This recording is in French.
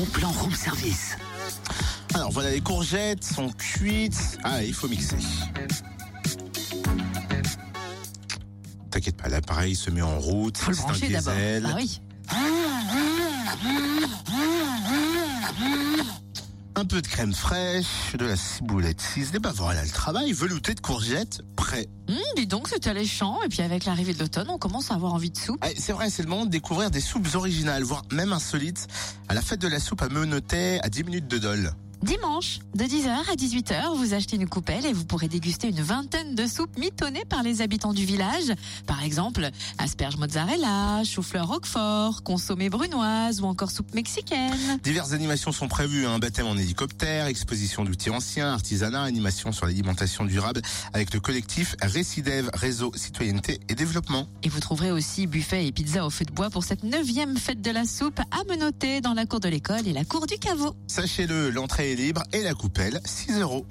bon plan room service. Alors voilà, les courgettes sont cuites. Ah, il faut mixer. T'inquiète pas, l'appareil se met en route. Faut le brancher d'abord. diesel. Bah oui. Un peu de crème fraîche, de la ciboulette ciselée. Bah voilà, le travail velouté de courgettes, prêt. Hum, dis donc, c'est alléchant. Et puis avec l'arrivée de l'automne, on commence à avoir envie de soupe. Eh, C'est vrai, c'est le moment de découvrir des soupes originales, voire même insolites. À la fête de la soupe à Menotet, à 10 minutes de Dole. Dimanche, de 10h à 18h, vous achetez une coupelle et vous pourrez déguster une vingtaine de soupes mitonnées par les habitants du village. Par exemple, asperges mozzarella, chou-fleur roquefort, consommé brunoise ou encore soupe mexicaine. Diverses animations sont prévues, un baptême en hélicoptère, exposition d'outils anciens, artisanat, animation sur l'alimentation durable avec le collectif Récidev Réseau Citoyenneté et Développement. Et vous trouverez aussi buffet et pizza au feu de bois pour cette neuvième fête de la soupe à Menotter dans la cour de l'école et la cour du caveau. Sachez-le, l'entrée libre et la coupelle 6 euros.